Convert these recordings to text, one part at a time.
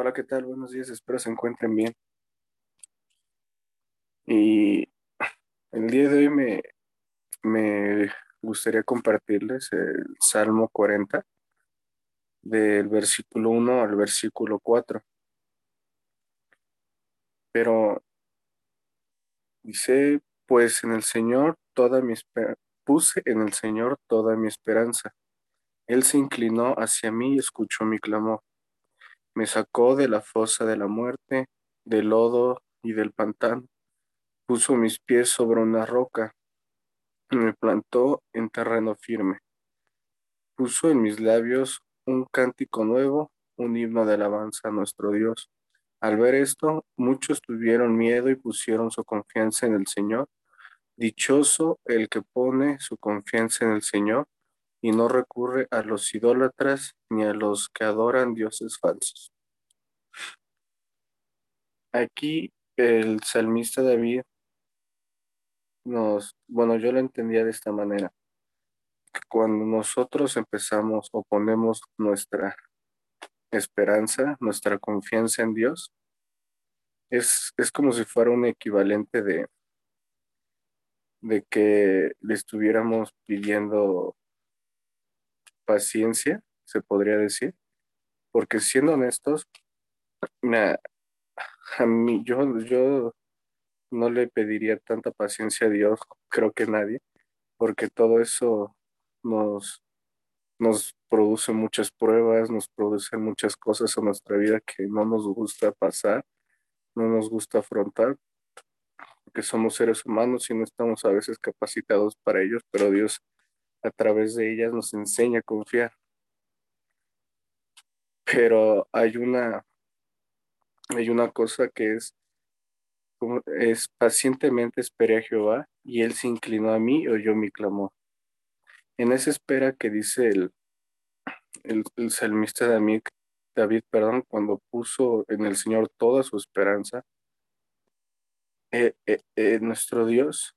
Hola, ¿qué tal? Buenos días, espero se encuentren bien. Y el día de hoy me, me gustaría compartirles el Salmo 40, del versículo 1 al versículo 4. Pero dice, pues en el Señor toda mi puse en el Señor toda mi esperanza. Él se inclinó hacia mí y escuchó mi clamor. Me sacó de la fosa de la muerte, del lodo y del pantano. Puso mis pies sobre una roca y me plantó en terreno firme. Puso en mis labios un cántico nuevo, un himno de alabanza a nuestro Dios. Al ver esto, muchos tuvieron miedo y pusieron su confianza en el Señor. Dichoso el que pone su confianza en el Señor y no recurre a los idólatras ni a los que adoran dioses falsos. Aquí el salmista David nos, bueno, yo lo entendía de esta manera, que cuando nosotros empezamos o ponemos nuestra esperanza, nuestra confianza en Dios, es, es como si fuera un equivalente de, de que le estuviéramos pidiendo paciencia, se podría decir, porque siendo honestos, a mí yo, yo no le pediría tanta paciencia a Dios, creo que nadie, porque todo eso nos, nos produce muchas pruebas, nos produce muchas cosas en nuestra vida que no nos gusta pasar, no nos gusta afrontar, porque somos seres humanos y no estamos a veces capacitados para ellos, pero Dios a través de ellas nos enseña a confiar. Pero hay una, hay una cosa que es, es pacientemente esperé a Jehová y él se inclinó a mí y oyó mi clamor. En esa espera que dice el, el, salmista David, David, perdón, cuando puso en el Señor toda su esperanza, eh, eh, eh, nuestro Dios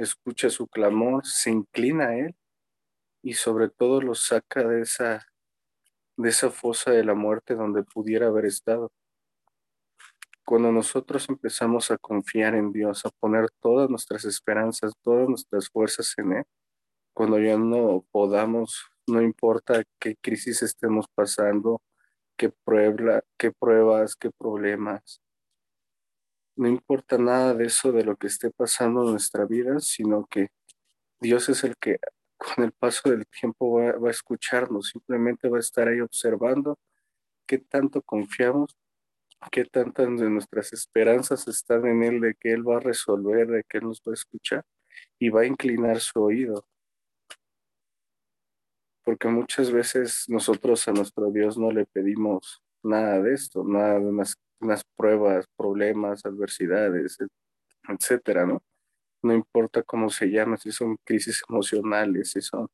escucha su clamor, se inclina a él y sobre todo lo saca de esa, de esa fosa de la muerte donde pudiera haber estado. Cuando nosotros empezamos a confiar en Dios, a poner todas nuestras esperanzas, todas nuestras fuerzas en Él, cuando ya no podamos, no importa qué crisis estemos pasando, qué, prueba, qué pruebas, qué problemas, no importa nada de eso, de lo que esté pasando en nuestra vida, sino que Dios es el que con el paso del tiempo va, a escucharnos, simplemente va a estar ahí observando qué tanto confiamos, qué tantas de nuestras esperanzas están en Él, de que Él va a resolver, de que Él nos va a escuchar y va a inclinar su oído. Porque muchas veces nosotros a nuestro Dios no le pedimos nada de esto, nada de unas pruebas, problemas, adversidades, etcétera, ¿no? No importa cómo se llama, si son crisis emocionales, si son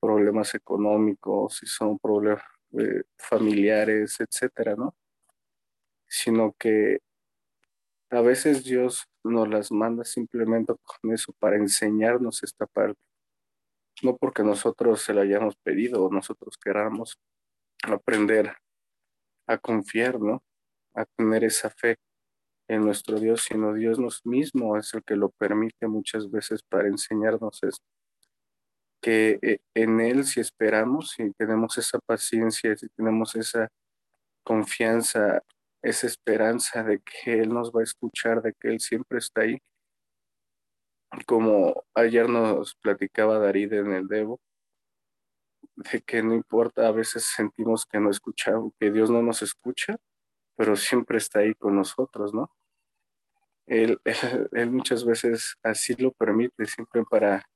problemas económicos, si son problemas eh, familiares, etcétera, ¿no? Sino que a veces Dios nos las manda simplemente con eso para enseñarnos esta parte. No porque nosotros se la hayamos pedido o nosotros queramos aprender a confiar, ¿no? Tener esa fe en nuestro Dios, sino Dios nos mismo es el que lo permite muchas veces para enseñarnos esto. Que eh, en Él si esperamos, si tenemos esa paciencia, si tenemos esa confianza, esa esperanza de que Él nos va a escuchar, de que Él siempre está ahí. Como ayer nos platicaba Darid en el Debo, de que no importa, a veces sentimos que no escuchamos, que Dios no nos escucha, pero siempre está ahí con nosotros, ¿no? Él, él, muchas veces así lo permite, siempre para,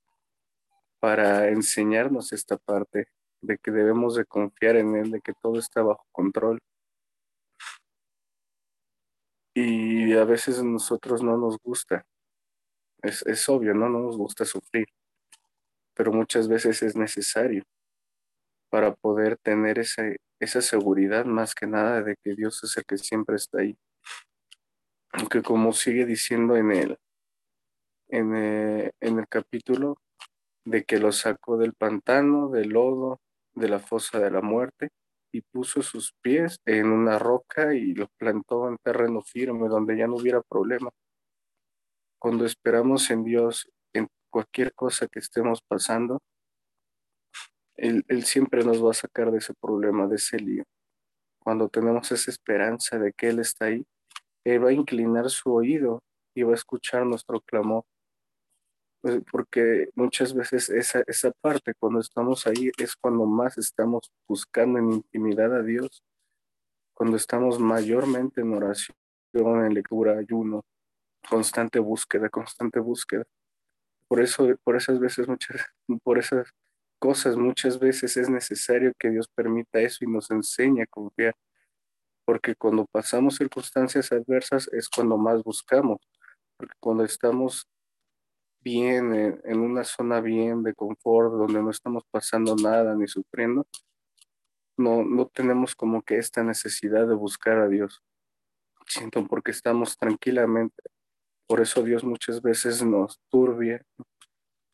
para enseñarnos esta parte de que debemos de confiar en Él, de que todo está bajo control. Y a veces a nosotros no nos gusta, es, es obvio, ¿no? No nos gusta sufrir, pero muchas veces es necesario para poder tener ese, esa seguridad más que nada de que Dios es el que siempre está ahí. Aunque como sigue diciendo en el, el, en el capítulo, de que lo sacó del pantano, del lodo, de la fosa de la muerte, y puso sus pies en una roca y lo plantó en terreno firme donde ya no hubiera problema. Cuando esperamos en Dios en cualquier cosa que estemos pasando, él, siempre nos va a sacar de ese problema, de ese lío. Cuando tenemos esa esperanza de que Él está ahí, Él va a inclinar su oído y va a escuchar nuestro clamor. Pues, porque muchas veces esa, esa parte, cuando estamos ahí, es cuando más estamos buscando en intimidad a Dios, cuando estamos mayormente en oración, en lectura, ayuno, constante búsqueda, constante búsqueda. Por eso, por esas veces, muchas, por esas cosas, muchas veces es necesario que Dios permita eso y nos enseñe a confiar, porque cuando pasamos circunstancias adversas es cuando más buscamos, porque cuando estamos bien, en, una zona bien de confort, donde no estamos pasando nada ni sufriendo, no, no tenemos como que esta necesidad de buscar a Dios. Siento porque estamos tranquilamente. Por eso Dios muchas veces nos turbia,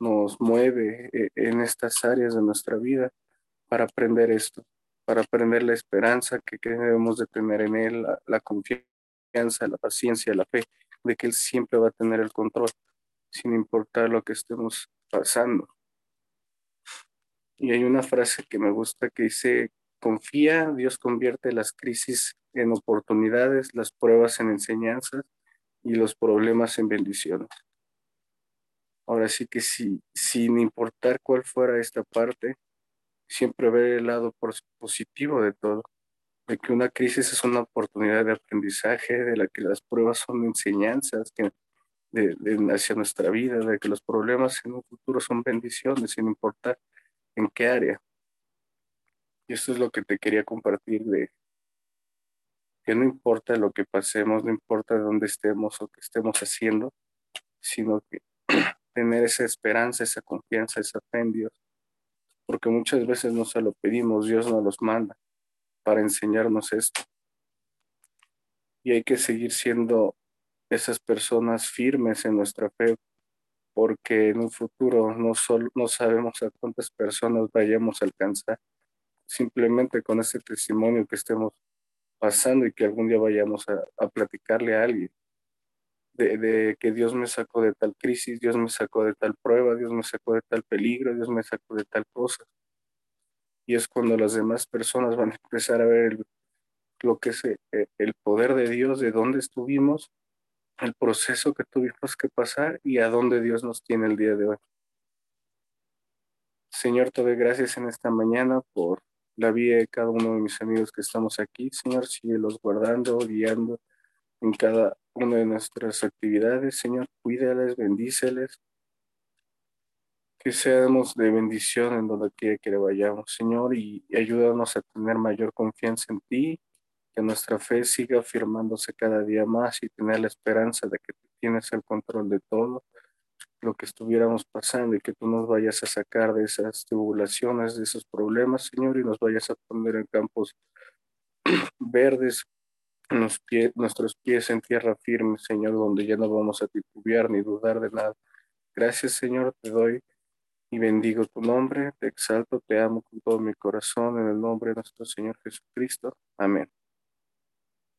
nos mueve eh, en estas áreas de nuestra vida para aprender esto, para aprender la esperanza que, debemos de tener en Él, la, confianza, la paciencia, la fe, de que Él siempre va a tener el control sin importar lo que estemos pasando. Y hay una frase que me gusta que dice, confía, Dios convierte las crisis en oportunidades, las pruebas en enseñanzas y los problemas en bendiciones. Ahora sí que sí, sin importar cuál fuera esta parte, siempre ver el lado positivo de todo, de que una crisis es una oportunidad de aprendizaje, de la que las pruebas son enseñanzas que de, hacia nuestra vida, de que los problemas en un futuro son bendiciones, sin importar en qué área. Y esto es lo que te quería compartir de que no importa lo que pasemos, no importa dónde estemos o qué estemos haciendo, sino que tener esa esperanza, esa confianza, esa fe en Dios. Porque muchas veces no se lo pedimos, Dios nos los manda para enseñarnos esto. Y hay que seguir siendo esas personas firmes en nuestra fe, porque en un futuro no, no sabemos a cuántas personas vayamos a alcanzar, simplemente con ese testimonio que estemos pasando y que algún día vayamos a, platicarle a alguien. De, que Dios me sacó de tal crisis, Dios me sacó de tal prueba, Dios me sacó de tal peligro, Dios me sacó de tal cosa. Y es cuando las demás personas van a empezar a ver lo que es eh, el poder de Dios, de dónde estuvimos el proceso que tuvimos que pasar y a dónde Dios nos tiene el día de hoy. Señor, te doy gracias en esta mañana por la vida de cada uno de mis amigos que estamos aquí. Señor, sigue los guardando, guiando en cada de nuestras actividades. Señor, cuídales, bendíceles. Que seamos de bendición en donde quiera que vayamos, Señor, y ayúdanos a tener mayor confianza en ti que nuestra fe siga afirmándose cada día más y tener la esperanza de que tú tienes el control de todo lo que estuviéramos pasando y que tú nos vayas a sacar de esas tribulaciones, de esos problemas, Señor, y nos vayas a poner en campos verdes, nuestros pies en tierra firme, Señor, donde ya no vamos a titubear ni dudar de nada. Gracias, Señor, te doy y bendigo tu nombre, te exalto, te amo con todo mi corazón, en el nombre de nuestro Señor Jesucristo. Amén.